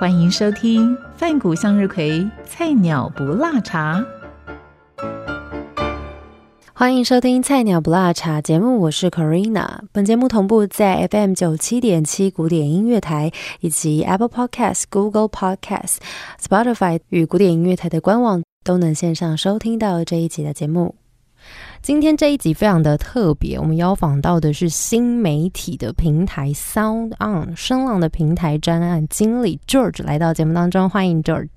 欢迎收听范谷向日葵菜鸟不辣茶。欢迎收听《菜鸟不辣茶》节目，我是 Corina。本节目同步在 FM 九七点七古典音乐台以及 Apple Podcast、Google Podcast、Spotify 与古典音乐台的官网都能线上收听到这一集的节目。今天这一集非常的特别，我们邀访到的是新媒体的平台 Sound On 声浪的平台专案经理 George 来到节目当中，欢迎 George。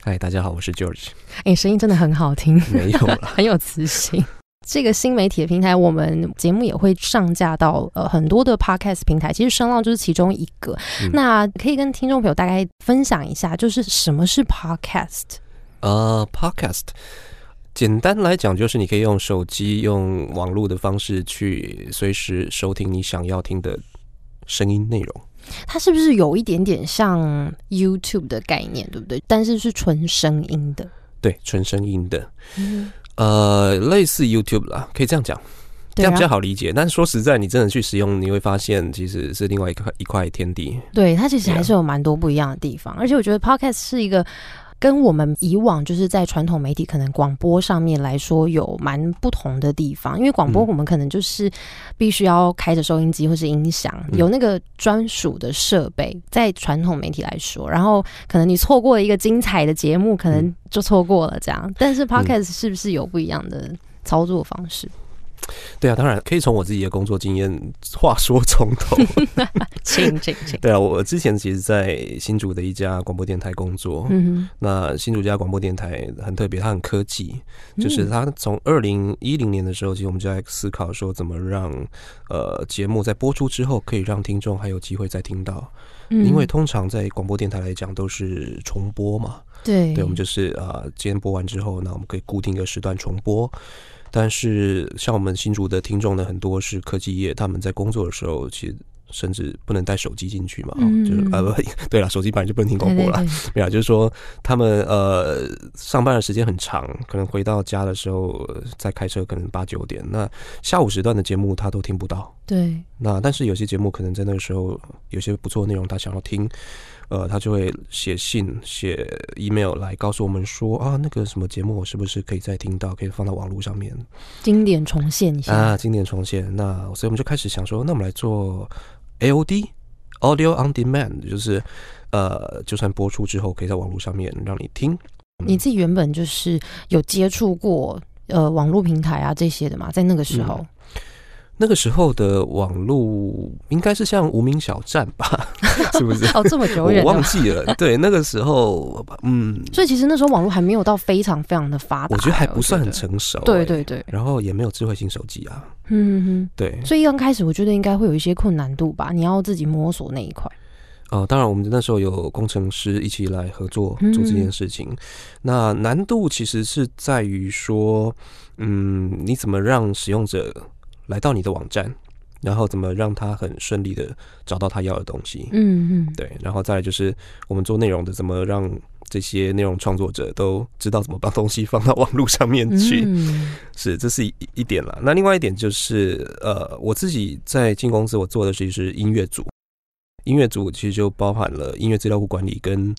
嗨，大家好，我是 George。哎，声音真的很好听，没有了，很有磁性。这个新媒体的平台，我们节目也会上架到呃很多的 podcast 平台，其实声浪就是其中一个。那可以跟听众朋友大概分享一下，就是什么是 podcast？呃，podcast 简单来讲，就是你可以用手机、用网络的方式去随时收听你想要听的声音内容。它是不是有一点点像 YouTube 的概念，对不对？但是是纯声音的。对，纯声音的。呃，类似 YouTube 啦，可以这样讲，这样比较好理解。但是说实在，你真的去使用，你会发现其实是另外一块一块天地。对，它其实还是有蛮多不一样的地方。而且我觉得 Podcast 是一个。跟我们以往就是在传统媒体可能广播上面来说有蛮不同的地方，因为广播我们可能就是必须要开着收音机或是音响，有那个专属的设备，在传统媒体来说，然后可能你错过了一个精彩的节目，可能就错过了这样。但是 Podcast 是不是有不一样的操作方式？对啊，当然可以从我自己的工作经验话说从头，请请请。对啊，我之前其实，在新竹的一家广播电台工作。嗯那新竹这家广播电台很特别，它很科技，就是它从二零一零年的时候，其实我们就在思考说，怎么让呃节目在播出之后，可以让听众还有机会再听到。嗯。因为通常在广播电台来讲，都是重播嘛。对。对，我们就是啊，今天播完之后，那我们可以固定一个时段重播。但是像我们新竹的听众呢，很多是科技业，他们在工作的时候，其实甚至不能带手机进去嘛，就是啊不 对了，手机本来就不能听广播了，没有，就是说他们呃上班的时间很长，可能回到家的时候在开车，可能八九点，那下午时段的节目他都听不到。对，那但是有些节目可能在那个时候有些不错的内容，他想要听。呃，他就会写信、写 email 来告诉我们说啊，那个什么节目，我是不是可以再听到，可以放到网络上面，经典重现一下啊，经典重现。那所以我们就开始想说，那我们来做 AOD，Audio on Demand，就是呃，就算播出之后，可以在网络上面让你听。你自己原本就是有接触过呃网络平台啊这些的嘛，在那个时候。那个时候的网络应该是像无名小站吧，是不是？哦，这么久远，我忘记了。对，那个时候，嗯，所以其实那时候网络还没有到非常非常的发达，我觉得还不算很成熟。对对对，然后也没有智慧型手机啊。嗯哼，对。所以刚开始我觉得应该会有一些困难度吧，你要自己摸索那一块。哦，当然，我们那时候有工程师一起来合作做这件事情。那难度其实是在于说，嗯，你怎么让使用者。来到你的网站，然后怎么让他很顺利的找到他要的东西？嗯嗯，对，然后再来就是我们做内容的，怎么让这些内容创作者都知道怎么把东西放到网络上面去？是，这是一一点了。那另外一点就是，呃，我自己在进公司，我做的其实是音乐组，音乐组其实就包含了音乐资料库管理跟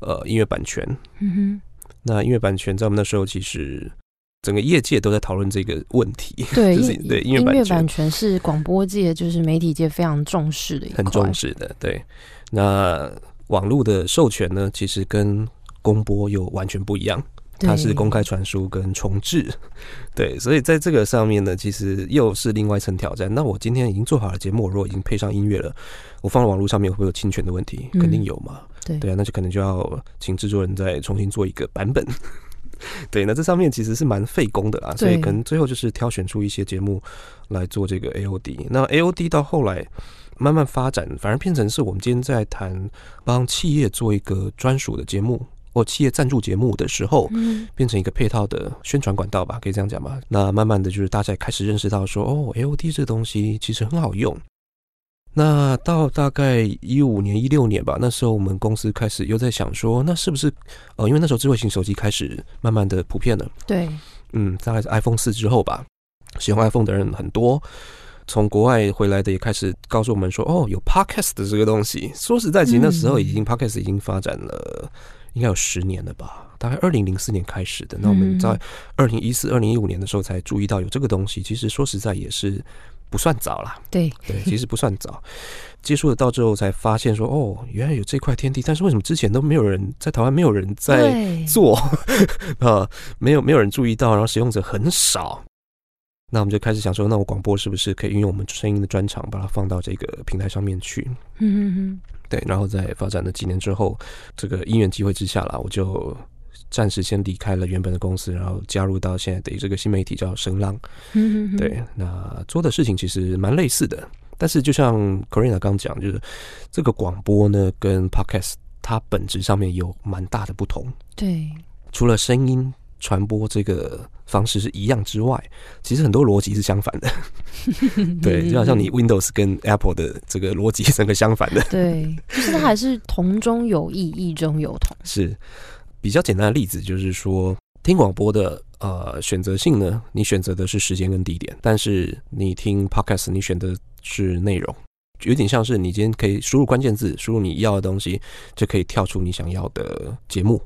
呃音乐版权。嗯哼，那音乐版权在我们那时候其实。整个业界都在讨论这个问题。对，对，音乐版权是广播界就是媒体界非常重视的一很重视的。对，那网络的授权呢，其实跟公播又完全不一样，它是公开传输跟重置。对，所以在这个上面呢，其实又是另外一层挑战。那我今天已经做好了节目，如果已经配上音乐了，我放到网络上面会不会有侵权的问题？肯定有嘛。对，对啊，那就可能就要请制作人再重新做一个版本。对，那这上面其实是蛮费工的啦，所以可能最后就是挑选出一些节目来做这个 AOD。那 AOD 到后来，慢慢发展，反而变成是我们今天在谈帮企业做一个专属的节目或企业赞助节目的时候，嗯变成一个配套的宣传管道吧，可以这样讲吧。那慢慢的就是大家也开始认识到说，哦，AOD 这个东西其实很好用。那到大概一五年、一六年吧，那时候我们公司开始又在想说，那是不是呃，因为那时候智慧型手机开始慢慢的普遍了，对，嗯，大概是 iPhone 四之后吧，使用 iPhone 的人很多。从国外回来的也开始告诉我们说，哦，有 Podcast 的这个东西。说实在，其实那时候已经 Podcast 已经发展了，应该有十年了吧？大概二零零四年开始的。那我们在二零一四、二零一五年的时候才注意到有这个东西。其实说实在也是不算早啦，对，对，其实不算早。接触得到之后才发现说，哦，原来有这块天地。但是为什么之前都没有人在台湾没有人在，做 啊？没有没有人注意到，然后使用者很少。那我们就开始想说，那我广播是不是可以运用我们声音的专长，把它放到这个平台上面去？嗯嗯对，然后在发展了几年之后，这个因缘机会之下啦，我就暂时先离开了原本的公司，然后加入到现在的这个新媒体叫声浪。对，那做的事情其实蛮类似的，但是就像 Corina 刚讲，就是这个广播呢跟 Podcast 它本质上面有蛮大的不同。对，除了声音传播这个方式是一样之外，其实很多逻辑是相反的。对，就好像你 Windows 跟 Apple 的这个逻辑是整个相反的。对，就是它还是同中有异，异中有同。是比较简单的例子，就是说听广播的呃选择性呢，你选择的是时间跟地点，但是你听 Podcast 你选的是内容。有点像是你今天可以输入关键字，输入你要的东西，就可以跳出你想要的节目。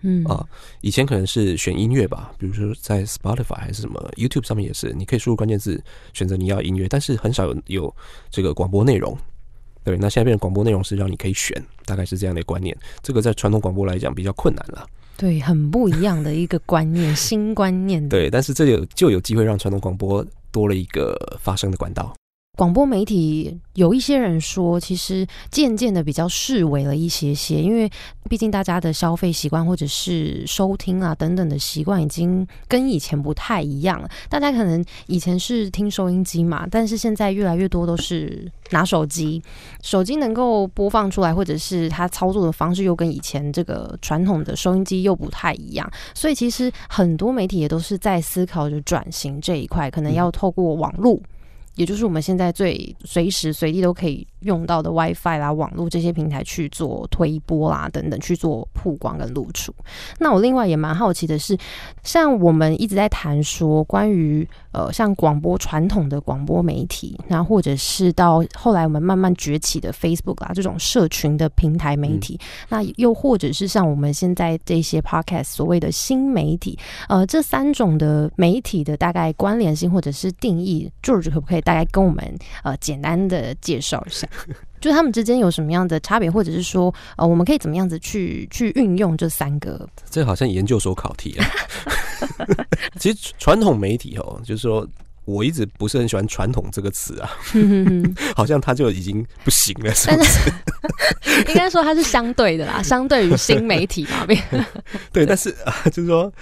嗯啊，以前可能是选音乐吧，比如说在 Spotify 还是什么 YouTube 上面也是，你可以输入关键字选择你要音乐，但是很少有有这个广播内容。对，那现在变成广播内容是让你可以选，大概是这样的观念。这个在传统广播来讲比较困难了。对，很不一样的一个观念，新观念。对，但是这有就有机会让传统广播多了一个发声的管道。广播媒体有一些人说，其实渐渐的比较视为了一些些，因为毕竟大家的消费习惯或者是收听啊等等的习惯已经跟以前不太一样了。大家可能以前是听收音机嘛，但是现在越来越多都是拿手机，手机能够播放出来，或者是它操作的方式又跟以前这个传统的收音机又不太一样，所以其实很多媒体也都是在思考着转型这一块，可能要透过网络。也就是我们现在最随时随地都可以用到的 WiFi 啦、网络这些平台去做推播啦等等，去做曝光跟露出。那我另外也蛮好奇的是，像我们一直在谈说关于呃像广播传统的广播媒体，那或者是到后来我们慢慢崛起的 Facebook 啦这种社群的平台媒体，那又或者是像我们现在这些 Podcast 所谓的新媒体，呃这三种的媒体的大概关联性或者是定义，George 可不可以大概跟我们呃简单的介绍一下？就他们之间有什么样的差别，或者是说，呃，我们可以怎么样子去去运用这三个？这好像研究所考题啊。其实传统媒体哦，就是说我一直不是很喜欢“传统”这个词啊，好像它就已经不行了，是不是？应该说它是相对的啦，相对于新媒体嘛。对，但是啊，就是说。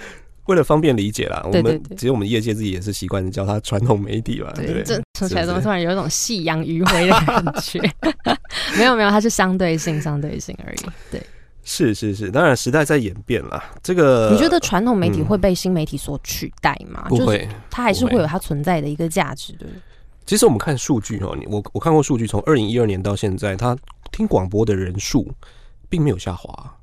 为了方便理解啦，我们对其实我们业界自己也是习惯叫它传统媒体吧，对？这说起来怎么突然有一种夕阳余晖的感觉？没有没有，它是相对性，相对性而已。对，是是是，当然时代在演变啦。这个你觉得传统媒体嗯会被新媒体所取代吗？就是不会？它还是不会会有它存在的一个价值的。其实我们看数据哦，你我我看过数据，从二零一二年到现在，它听广播的人数并没有下滑。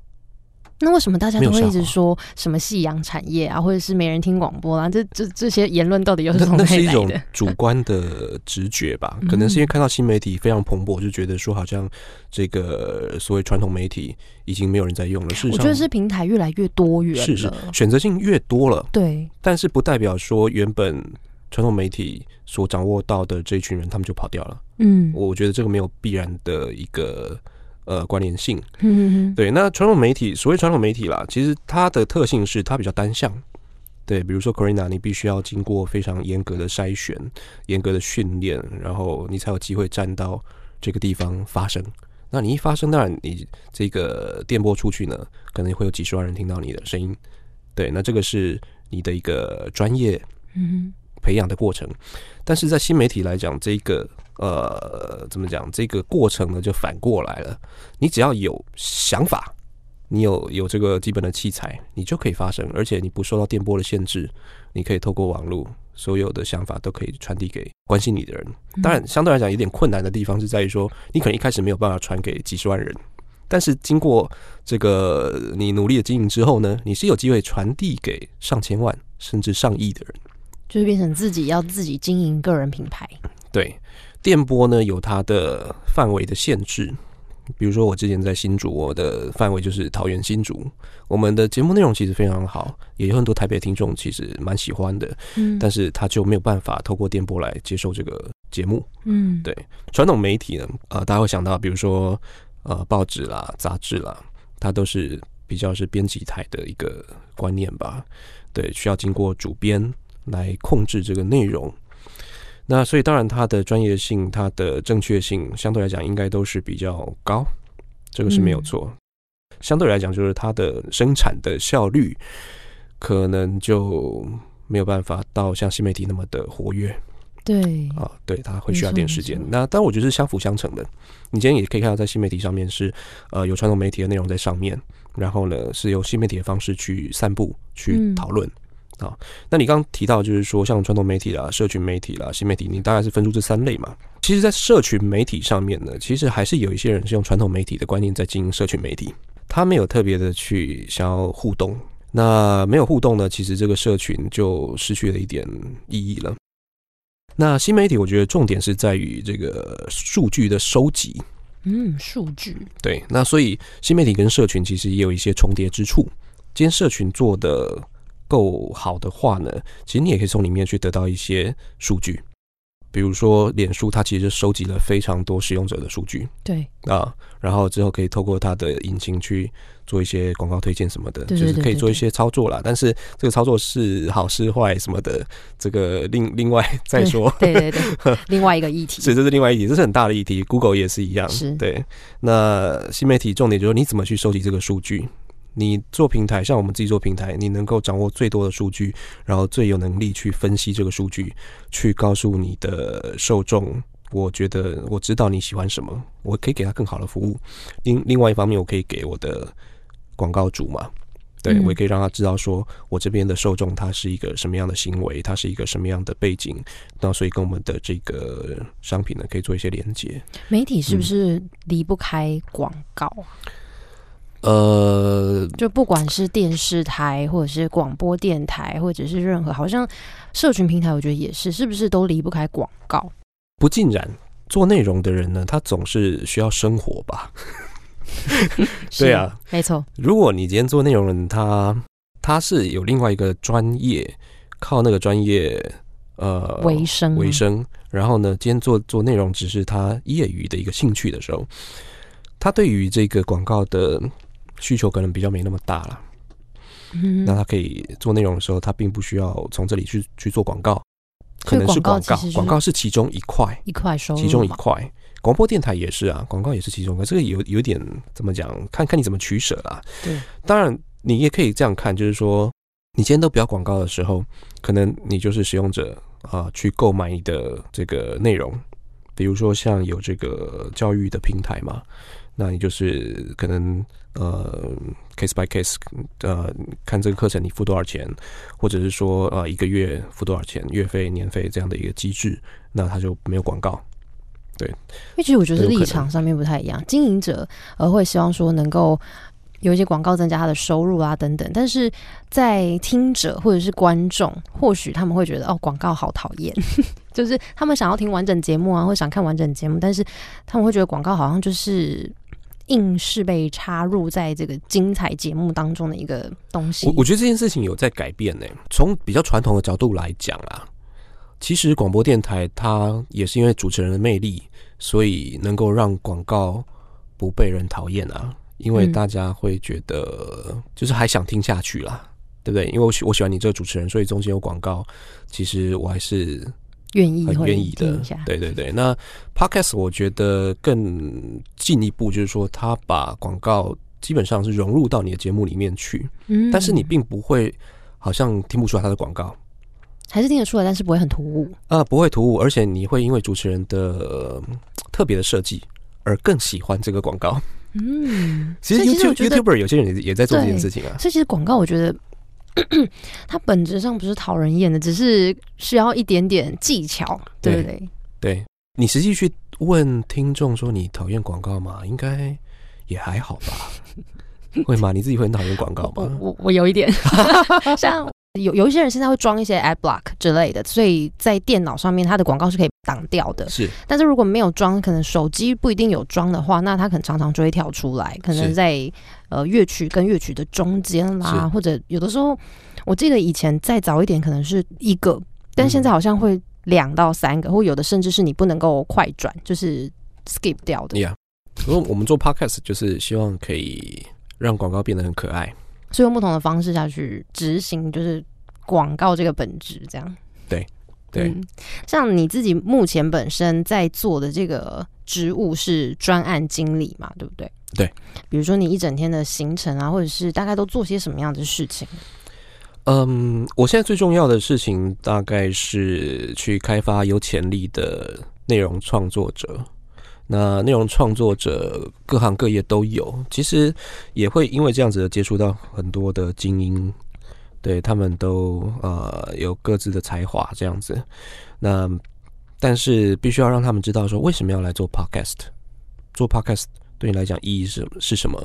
那为什么大家都会一直说什么夕阳产业啊，或者是没人听广播啊？这这这些言论到底又是那从哪那是一种？主观的直觉吧，嗯 可能是因为看到新媒体非常蓬勃，就觉得说好像这个所谓传统媒体已经没有人在用了。事实上，我觉得是平台越来越多元了。是是选择性越多了，对，但是不代表说原本传统媒体所掌握到的这一群人他们就跑掉了。嗯，我觉得这个没有必然的一个呃关联性。对，那传统媒体，所谓传统媒体啦，其实它的特性是它比较单向。对，比如说 Corina，你必须要经过非常严格的筛选、严格的训练，然后你才有机会站到这个地方发声。那你一发声，当然你这个电波出去呢，可能会有几十万人听到你的声音。对，那这个是你的一个专业嗯培养的过程。但是在新媒体来讲，这个呃，怎么讲？这个过程呢，就反过来了。你只要有想法，你有有这个基本的器材，你就可以发声，而且你不受到电波的限制，你可以透过网络，所有的想法都可以传递给关心你的人。当然，相对来讲有点困难的地方是在于说，你可能一开始没有办法传给几十万人，但是经过这个你努力的经营之后呢，你是有机会传递给上千万甚至上亿的人，就是变成自己要自己经营个人品牌。对。电波呢有它的范围的限制，比如说我之前在新竹，我的范围就是桃园新竹。我们的节目内容其实非常好，也有很多台北听众其实蛮喜欢的，嗯，但是他就没有办法透过电波来接受这个节目，嗯，对。传统媒体呢，呃，大家会想到，比如说呃报纸啦、杂志啦，它都是比较是编辑台的一个观念吧，对，需要经过主编来控制这个内容。那所以当然，它的专业性、它的正确性，相对来讲应该都是比较高，这个是没有错。相对来讲，就是它的生产的效率，可能就没有办法到像新媒体那么的活跃。对啊，对，它会需要点时间。那当然，我觉得是相辅相成的。你今天也可以看到，在新媒体上面是呃有传统媒体的内容在上面，然后呢是由新媒体的方式去散布、去讨论。啊，那你刚刚提到就是说，像传统媒体啦、社群媒体啦、新媒体，你大概是分出这三类嘛？其实，在社群媒体上面呢，其实还是有一些人是用传统媒体的观念在经营社群媒体，他没有特别的去想要互动。那没有互动呢，其实这个社群就失去了一点意义了。那新媒体，我觉得重点是在于这个数据的收集。嗯，数据对。那所以新媒体跟社群其实也有一些重叠之处。今天社群做的。够好的话呢，其实你也可以从里面去得到一些数据，比如说脸书，它其实收集了非常多使用者的数据，对啊，然后之后可以透过它的引擎去做一些广告推荐什么的，就是可以做一些操作啦。但是这个操作是好是坏什么的，这个另另外再说。对对对，另外一个议题，所以这是另外一题，这是很大的议题。Google 也是一样，是对。那新媒体重点就是你怎么去收集这个数据。你做平台，像我们自己做平台，你能够掌握最多的数据，然后最有能力去分析这个数据，去告诉你的受众，我觉得我知道你喜欢什么，我可以给他更好的服务。另另外一方面，我可以给我的广告主嘛，对我也可以让他知道，说我这边的受众他是一个什么样的行为，他是一个什么样的背景，那所以跟我们的这个商品呢，可以做一些连接。媒体是不是离不开广告？呃，就不管是电视台，或者是广播电台，或者是任何，好像社群平台，我觉得也是，是不是都离不开广告？不尽然，做内容的人呢，他总是需要生活吧？对啊，没错。如果你今天做内容人，他他是有另外一个专业，靠那个专业呃为生为生，然后呢，今天做做内容只是他业余的一个兴趣的时候，他对于这个广告的。需求可能比较没那么大了，那他可以做内容的时候，他并不需要从这里去去做广告，可能是广告，广告是其中一块，一块收，其中一块。广播电台也是啊，广告也是其中，一块。这个有有点怎么讲？看看你怎么取舍啦。对，当然你也可以这样看，就是说，你今天都不要广告的时候，可能你就是使用者啊，去购买你的这个内容，比如说像有这个教育的平台嘛。那你就是可能呃 case by case 呃看这个课程你付多少钱，或者是说呃一个月付多少钱月费年费这样的一个机制，那他就没有广告。对，因为其实我觉得立场上面不太一样，经营者呃会希望说能够有一些广告增加他的收入啊等等，但是在听者或者是观众，或许他们会觉得哦广告好讨厌，就是他们想要听完整节目啊，或想看完整节目，但是他们会觉得广告好像就是。硬是被插入在这个精彩节目当中的一个东西。我我觉得这件事情有在改变呢。从比较传统的角度来讲啊，其实广播电台它也是因为主持人的魅力，所以能够让广告不被人讨厌啊。因为大家会觉得就是还想听下去啦，对不对？因为我喜我喜欢你这个主持人，所以中间有广告，其实我还是。愿意很愿意的，对对对。那 Podcast 我觉得更进一步，就是说他把广告基本上是融入到你的节目里面去，嗯，但是你并不会好像听不出来他的广告，还是听得出来，但是不会很突兀。啊，不会突兀，而且你会因为主持人的、呃特别的设计而更喜欢这个广告。嗯，其实 YouTube YouTuber 有些人也也在做这件事情啊。所以其实广告，我觉得 它本质上不是讨人厌的，只是需要一点点技巧，对不对？对你实际去问听众说你讨厌广告吗？应该也还好吧？会吗？你自己会很讨厌广告吗？我我我有一点，像有有一些人现在会装一些 ad block 之类的，所以在电脑上面它的广告是可以挡掉的。是但是如果没有装，可能手机不一定有装的话，那它可能常常就会跳出来，可能在呃乐曲跟乐曲的中间啦，或者有的时候，我记得以前再早一点可能是一个，但现在好像会两到三个，或有的甚至是你不能够快转，就是 skip 掉的。，Yeah。所以我们做 Podcast 就是希望可以让广告变得很可爱。所以用不同的方式下去执行，就是广告这个本质，这样。对对嗯，像你自己目前本身在做的这个职务是专案经理嘛，对不对？对。比如说你一整天的行程啊，或者是大概都做些什么样的事情？嗯，我现在最重要的事情大概是去开发有潜力的内容创作者。那内容创作者各行各业都有，其实也会因为这样子接触到很多的精英，对他们都呃有各自的才华这样子。那但是必须要让他们知道说为什么要来做 podcast，做 podcast 对你来讲意义是是什么？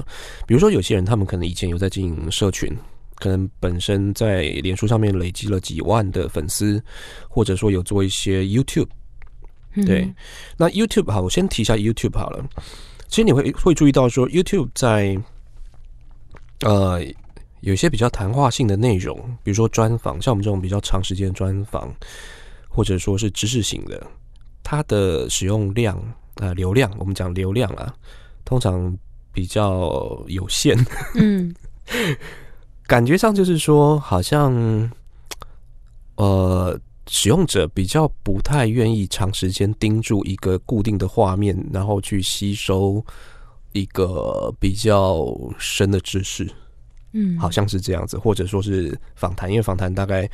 比如说有些人他们可能以前有在经营社群，可能本身在脸书上面累积了几万的粉丝，或者说有做一些 YouTube。对嗯，那 YouTube 好，我先提一下 YouTube 好了。其实你会会注意到说，YouTube 在呃有一些比较谈话性的内容，比如说专访，像我们这种比较长时间的专访，或者说是知识型的，它的使用量呃流量，我们讲流量啊，通常比较有限。嗯感觉上就是说，好像呃，使用者比较不太愿意长时间盯住一个固定的画面，然后去吸收一个比较深的知识，嗯，好像是这样子，或者说是访谈，因为访谈大概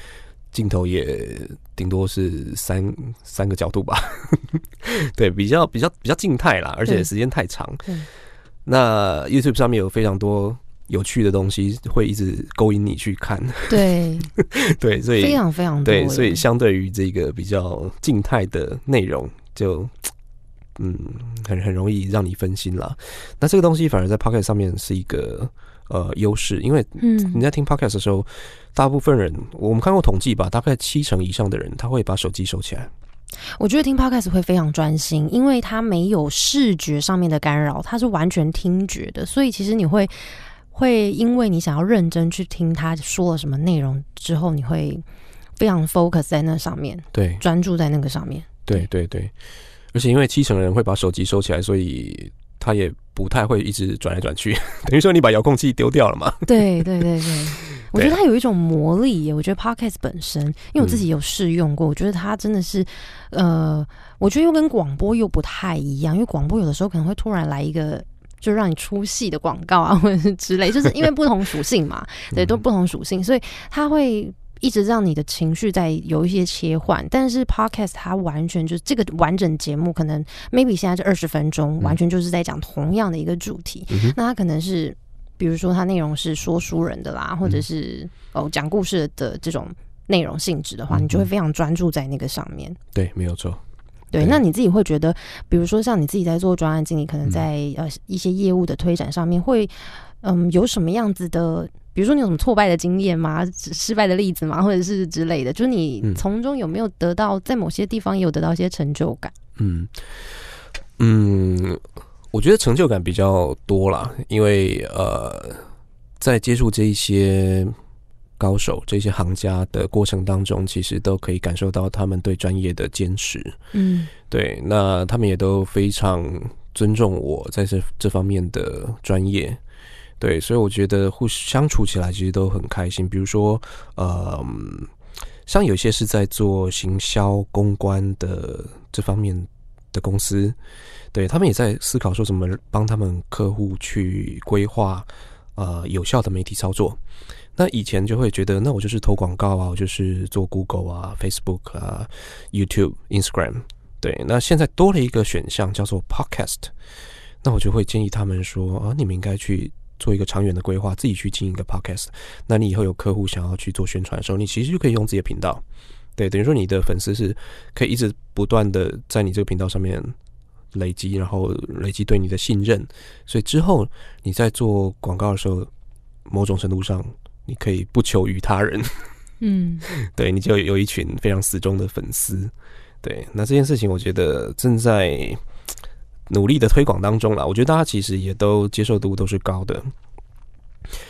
镜头也顶多是三三个角度吧，对，比较比较比较静态啦，而且时间太长。那 YouTube 上面有非常多有趣的东西，会一直勾引你去看，对，对，所以非常非常多对，所以相对于这个比较静态的内容，就嗯，很很容易让你分心啦。那这个东西反而在 Pocket 上面是一个呃优势，因为嗯你嗯在听 Podcast 的时候，大部分人我们看过统计吧，大概七成以上的人他会把手机收起来。我觉得听 podcast 会非常专心，因为它没有视觉上面的干扰，它是完全听觉的，所以其实你会会因为你想要认真去听他说了什么内容之后，你会非常 focus 在那上面，对专注在那个上面。对对对，而且因为七成人会把手机收起来，所以他也不太会一直转来转去，等于说你把遥控器丢掉了嘛。对对对对，我觉得它有一种魔力耶。我觉得 podcast 本身，因为我自己有试用过，我觉得它真的是，呃，我觉得又跟广播又不太一样，因为广播有的时候可能会突然来一个。就让你出戏的广告啊，或者是之类，就是因为不同属性嘛，对，都不同属性，所以它会一直让你的情绪在有一些切换。但是 podcast 它完全就是这个完整节目，可能 maybe 现在这二十分钟，完全就是在讲同样的一个主题，嗯那它可能是，比如说它内容是说书人的啦，或者是哦讲故事的这种内容性质的话，嗯你就会非常专注在那个上面。对，没有错。对，那你自己会觉得，比如说像你自己在做专案经理，可能嗯在、呃一些业务的推展上面会，嗯，有什么样子的？比如说你有什么挫败的经验吗？失败的例子吗？或者是之类的？就是你嗯从中有没有得到，在某些地方也有得到一些成就感？嗯嗯，我觉得成就感比较多啦，因为呃，在接触这一些高手、这些行家的过程当中，其实都可以感受到他们对专业的坚持。嗯对，那他们也都非常尊重我在这这方面的专业。对，所以我觉得互相处起来其实都很开心。比如说，呃，嗯像有些是在做行销公关的这方面的公司，对他们也在思考说怎么帮他们客户去规划呃有效的媒体操作。那以前就会觉得，那我就是投广告啊，我就是做 Google 啊、Facebook 啊、YouTube、Instagram。对，那现在多了一个选项叫做 Podcast。那我就会建议他们说啊，你们应该去做一个长远的规划，自己去经营一个 Podcast。那你以后有客户想要去做宣传的时候，你其实就可以用自己的频道。对，等于说你的粉丝是可以一直不断的在你这个频道上面累积，然后累积对你的信任。所以之后你在做广告的时候，某种程度上。你可以不求于他人，嗯，对，你就有一群非常死忠的粉丝，对，那这件事情我觉得正在努力的推广当中了。我觉得大家其实也都接受度都是高的，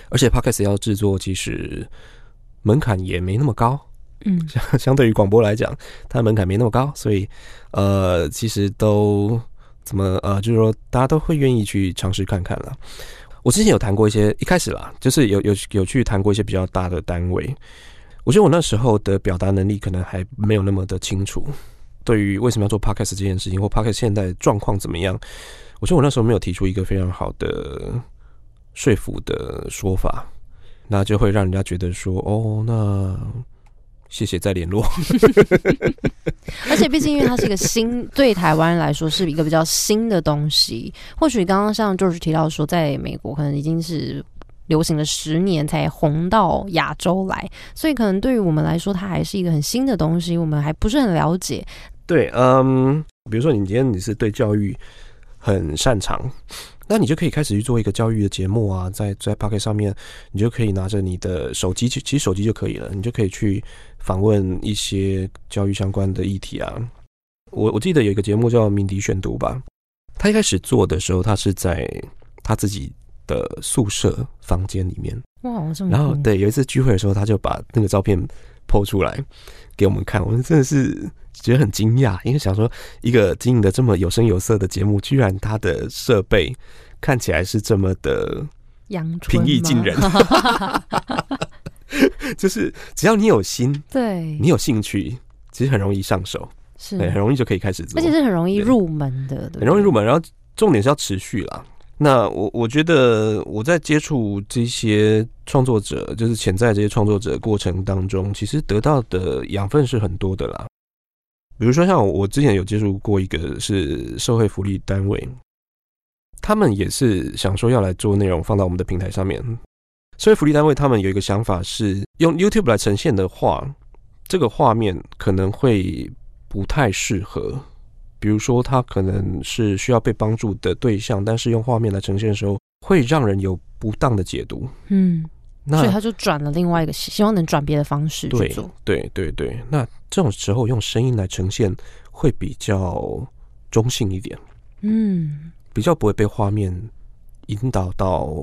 而且 podcast 要制作其实门槛也没那么高，嗯，相 相对于广播来讲，它的门槛没那么高，所以呃，其实都怎么呃，就是说大家都会愿意去尝试看看了。我之前有谈过一些，一开始啦，就是有有有去谈过一些比较大的单位。我觉得我那时候的表达能力可能还没有那么的清楚，对于为什么要做 podcast 这件事情，或 podcast 现在状况怎么样，我觉得我那时候没有提出一个非常好的说服的说法，那就会让人家觉得说，哦，那。谢谢再联络。而且毕竟，因为它是一个新，对台湾来说是一个比较新的东西。或许刚刚像就是提到说，在美国可能已经是流行了十年才红到亚洲来，所以可能对于我们来说，它还是一个很新的东西，我们还不是很了解。对，嗯，比如说你今天你是对教育很擅长。那你就可以开始去做一个教育的节目啊，在在 Pocket 上面，你就可以拿着你的手机去，其实手机就可以了，你就可以去访问一些教育相关的议题啊。我我记得有一个节目叫《鸣笛选读》吧，他一开始做的时候，他是在他自己的宿舍房间里面，哇，这么然后对，有一次聚会的时候，他就把那个照片抛出来给我们看，我们真的是。觉得很惊讶，因为想说一个经营的这么有声有色的节目，居然他的设备看起来是这么的平易近人。就是只要你有心，对你有兴趣，其实很容易上手，是很容易就可以开始做，而且是很容易入门的，很容易入门。然后重点是要持续啦。那我我觉得我在接触这些创作者，就是潜在这些创作者过程当中，其实得到的养分是很多的啦。比如说，像我之前有接触过一个是社会福利单位，他们也是想说要来做内容放到我们的平台上面。社会福利单位他们有一个想法是，用 YouTube 来呈现的话，这个画面可能会不太适合。比如说，他可能是需要被帮助的对象，但是用画面来呈现的时候，会让人有不当的解读。嗯。那所以他就转了另外一个，希望能转别的方式去做。对对对，那这种时候用声音来呈现会比较中性一点，嗯，比较不会被画面引导到，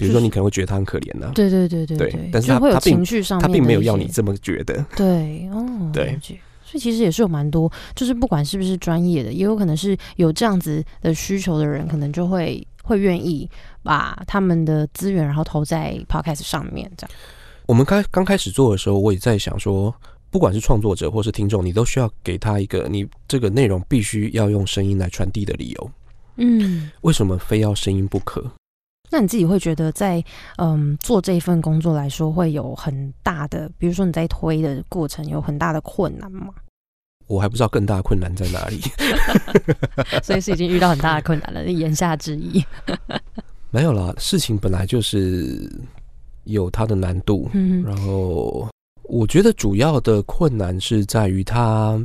比如说你可能会觉得他很可怜呢。对对对对对，但是他他情绪上他并没有要你这么觉得。对哦，对，所以其实也是有蛮多，就是不管是不是专业的，也有可能是有这样子的需求的人，可能就会。会愿意把他们的资源，然后投在 podcast 上面，这样。我们刚刚开始做的时候，我也在想说，不管是创作者或是听众，你都需要给他一个，你这个内容必须要用声音来传递的理由。嗯，为什么非要声音不可？那你自己会觉得，在嗯做这一份工作来说，会有很大的，比如说你在推的过程有很大的困难吗？我还不知道更大的困难在哪里 所以是已经遇到很大的困难了。言下之意，没有啦，事情本来就是有它的难度。嗯，然后我觉得主要的困难是在于它，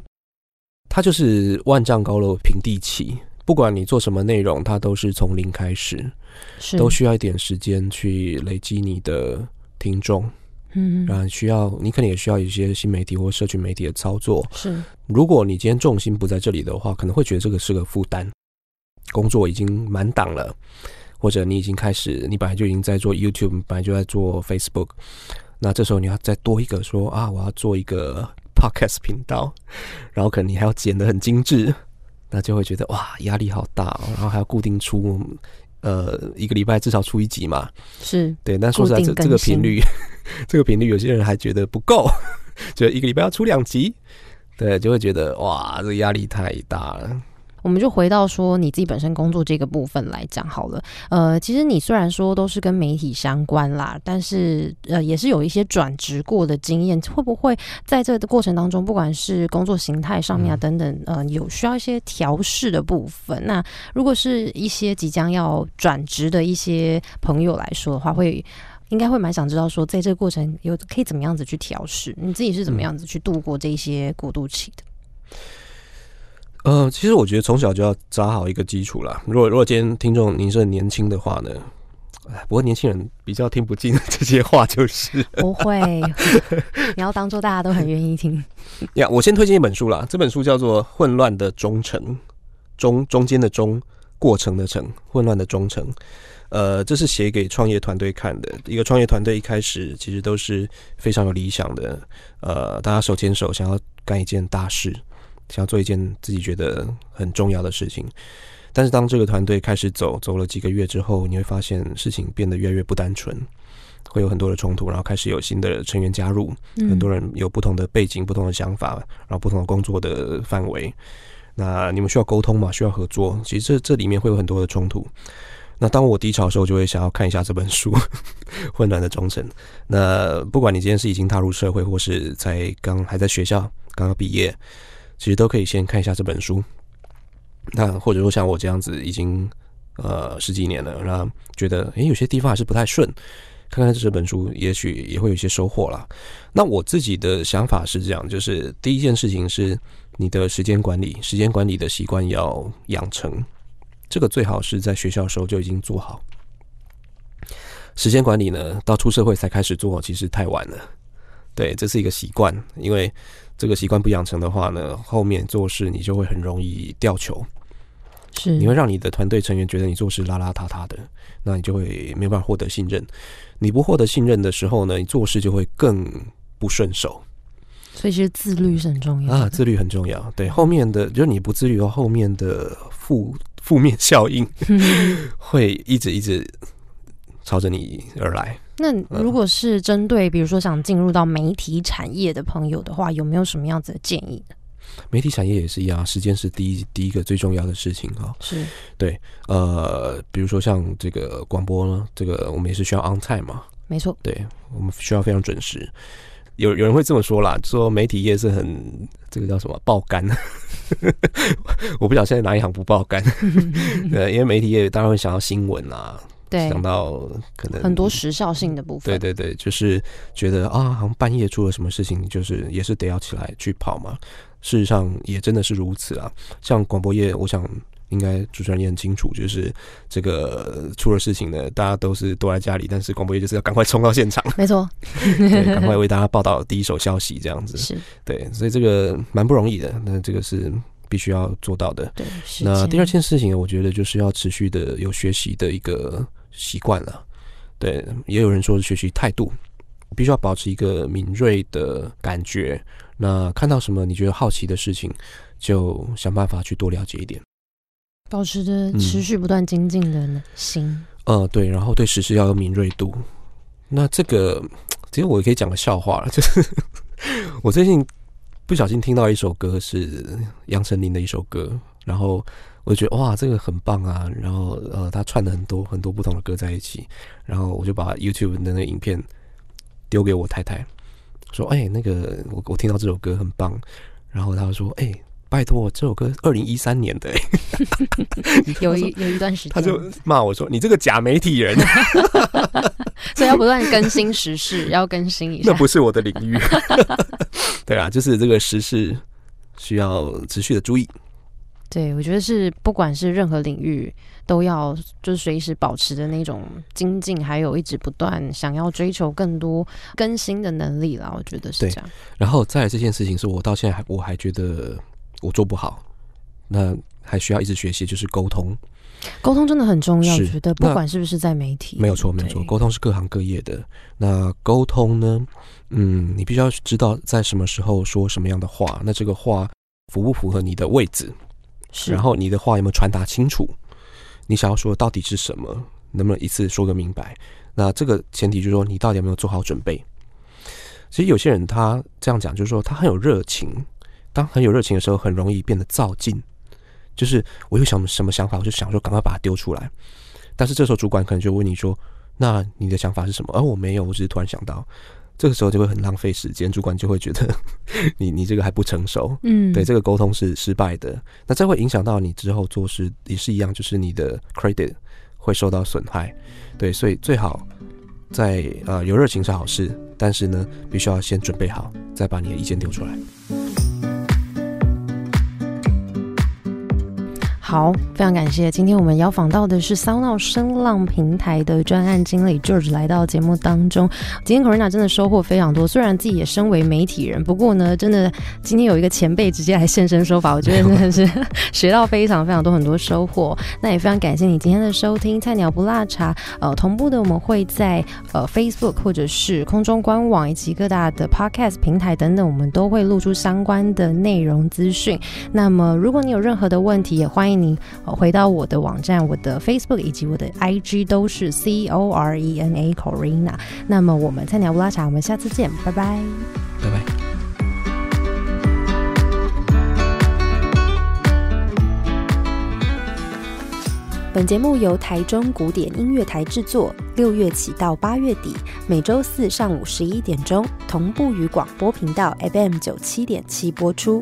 它就是万丈高楼平地起，不管你做什么内容，它都是从零开始，是都需要一点时间去累积你的听众。嗯，然后需要你可能也需要一些新媒体或社群媒体的操作。是，如果你今天重心不在这里的话，可能会觉得这个是个负担。工作已经满档了，或者你已经开始，你本来就已经在做 YouTube，本来就在做 Facebook，那这时候你要再多一个说啊，我要做一个 Podcast 频道，然后可能你还要剪得很精致，那就会觉得哇，压力好大哦，然后还要固定出。呃，一个礼拜至少出一集嘛，是对。但说实在，这这个频率，这个频率，有些人还觉得不够，觉得一个礼拜要出两集，对，就会觉得哇，这压力太大了。我们就回到说你自己本身工作这个部分来讲好了。呃，其实你虽然说都是跟媒体相关啦，但是呃也是有一些转职过的经验，会不会在这个过程当中，不管是工作形态上面啊等等，呃，有需要一些调试的部分？那如果是一些即将要转职的一些朋友来说的话，会。应该会蛮想知道，说在这个过程有可以怎么样子去调试，你自己是怎么样子去度过这些过渡期的？呃，其实我觉得从小就要扎好一个基础啦。如果如果今天听众您是很年轻的话呢，哎不过年轻人比较听不进这些话，就是不会，你要当做大家都很愿意听。呀，我先推荐一本书啦，这本书叫做《混乱的忠诚》，中中间的中，过程的程，混乱的忠诚。呃，这是写给创业团队看的。一个创业团队一开始其实都是非常有理想的，呃，大家手牵手想要干一件大事，想要做一件自己觉得很重要的事情。但是当这个团队开始走，走了几个月之后，你会发现事情变得越来越不单纯，会有很多的冲突，然后开始有新的成员加入，很多人有不同的背景、不同的想法，然后不同的工作的范围。那你们需要沟通嘛？需要合作？其实这这里面会有很多的冲突。那当我低潮的时候，就会想要看一下这本书《混乱的忠诚》。那不管你今天是已经踏入社会，或是在刚还在学校刚刚毕业，其实都可以先看一下这本书。那或者说像我这样子已经呃十几年了，那觉得诶有些地方还是不太顺，看看这本书，也许也会有一些收获啦。那我自己的想法是这样，就是第一件事情是你的时间管理，时间管理的习惯要养成。这个最好是在学校时候就已经做好。时间管理呢，到出社会才开始做，其实太晚了。对，这是一个习惯，因为这个习惯不养成的话呢，后面做事你就会很容易掉球。是，你会让你的团队成员觉得你做事邋邋遢遢的，那你就会没办法获得信任。你不获得信任的时候呢，你做事就会更不顺手。所以其实自律是很重要啊，自律很重要。对，后面的就是你不自律的话，后面的负。负面效应 会一直一直朝着你而来。那如果是针对比如说想进入到媒体产业的朋友的话，有没有什么样子的建议呢？媒体产业也是一样，时间是第一第一个最重要的事情啊。是对，呃，比如说像这个广播呢，这个我们也是需要 on time 嘛。没错，对我们需要非常准时。有有人会这么说啦，说媒体业是很这个叫什么爆肝，我不晓得现在哪一行不爆肝，呃，因为媒体业当然会想要新闻啊，对，想到可能很多时效性的部分，对对对，就是觉得啊，好像半夜出了什么事情，就是也是得要起来去跑嘛。事实上也真的是如此啊，像广播业，我想。应该主持人也很清楚，就是这个出了事情呢，大家都是躲在家里，但是广播业就是要赶快冲到现场，没错，赶快为大家报道第一手消息，这样子。是。对，所以这个蛮不容易的，那这个是必须要做到的。对，那第二件事情，我觉得就是要持续的有学习的一个习惯了。对，也有人说是学习态度，必须要保持一个敏锐的感觉。那看到什么你觉得好奇的事情，就想办法去多了解一点。保持着持续不断精进的心，呃，对，然后对时事要有敏锐度。那这个，其实我也可以讲个笑话了，就是 我最近不小心听到一首歌，是杨丞琳的一首歌，然后我就觉得哇，这个很棒啊。然后呃，他串了很多很多不同的歌在一起，然后我就把 YouTube 的那个影片丢给我太太，说：“哎，那个我我听到这首歌很棒。”然后他说：“哎。”拜托，这首歌二零一三年的，有一有一段时间，他就骂我说：“你这个假媒体人。”所以要不断更新时事，要更新一下。那不是我的领域。对啊，就是这个时事需要持续的注意。对，我觉得是不管是任何领域，都要就是随时保持的那种精进，还有一直不断想要追求更多更新的能力啦。我觉得是这样。然后再来这件事情，是我到现在还我还觉得。我做不好，那还需要一直学习，就是沟通。沟通真的很重要，我觉得不管是不是在媒体，没有错，没有错。沟通是各行各业的。那沟通呢？嗯，你必须要知道在什么时候说什么样的话。那这个话符不符合你的位置？然后你的话有没有传达清楚？你想要说到底是什么？能不能一次说个明白？那这个前提就是说，你到底有没有做好准备？其实有些人他这样讲，就是说他很有热情。当很有热情的时候，很容易变得躁进，就是我有想什么想法，我就想说赶快把它丢出来。但是这时候主管可能就问你说：“那你的想法是什么？”而我没有，我只是突然想到。这个时候就会很浪费时间，主管就会觉得 你你这个还不成熟，嗯，对，这个沟通是失败的。那这会影响到你之后做事也是一样，就是你的 credit 会受到损害。对，所以最好在呃有热情是好事，但是呢，必须要先准备好，再把你的意见丢出来。好，非常感谢。今天我们邀访到的是骚闹声浪平台的专案经理 George 来到节目当中。今天 Corina 真的收获非常多，虽然自己也身为媒体人，不过呢，真的今天有一个前辈直接来现身说法，我觉得真的是 学到非常非常多很多收获。那也非常感谢你今天的收听，菜鸟不辣茶。呃，同步的我们会在呃 Facebook 或者是空中官网以及各大的 Podcast 平台等等，我们都会露出相关的内容资讯。那么如果你有任何的问题，也欢迎你。你回到我的网站，我的 Facebook 以及我的 IG 都是 C O R E N A Corina。那么我们菜鸟乌拉茶，我们下次见，拜拜，拜拜。本节目由台中古典音乐台制作，六月起到八月底，每周四上午十一点钟同步于广播频道 FM 九七点七播出。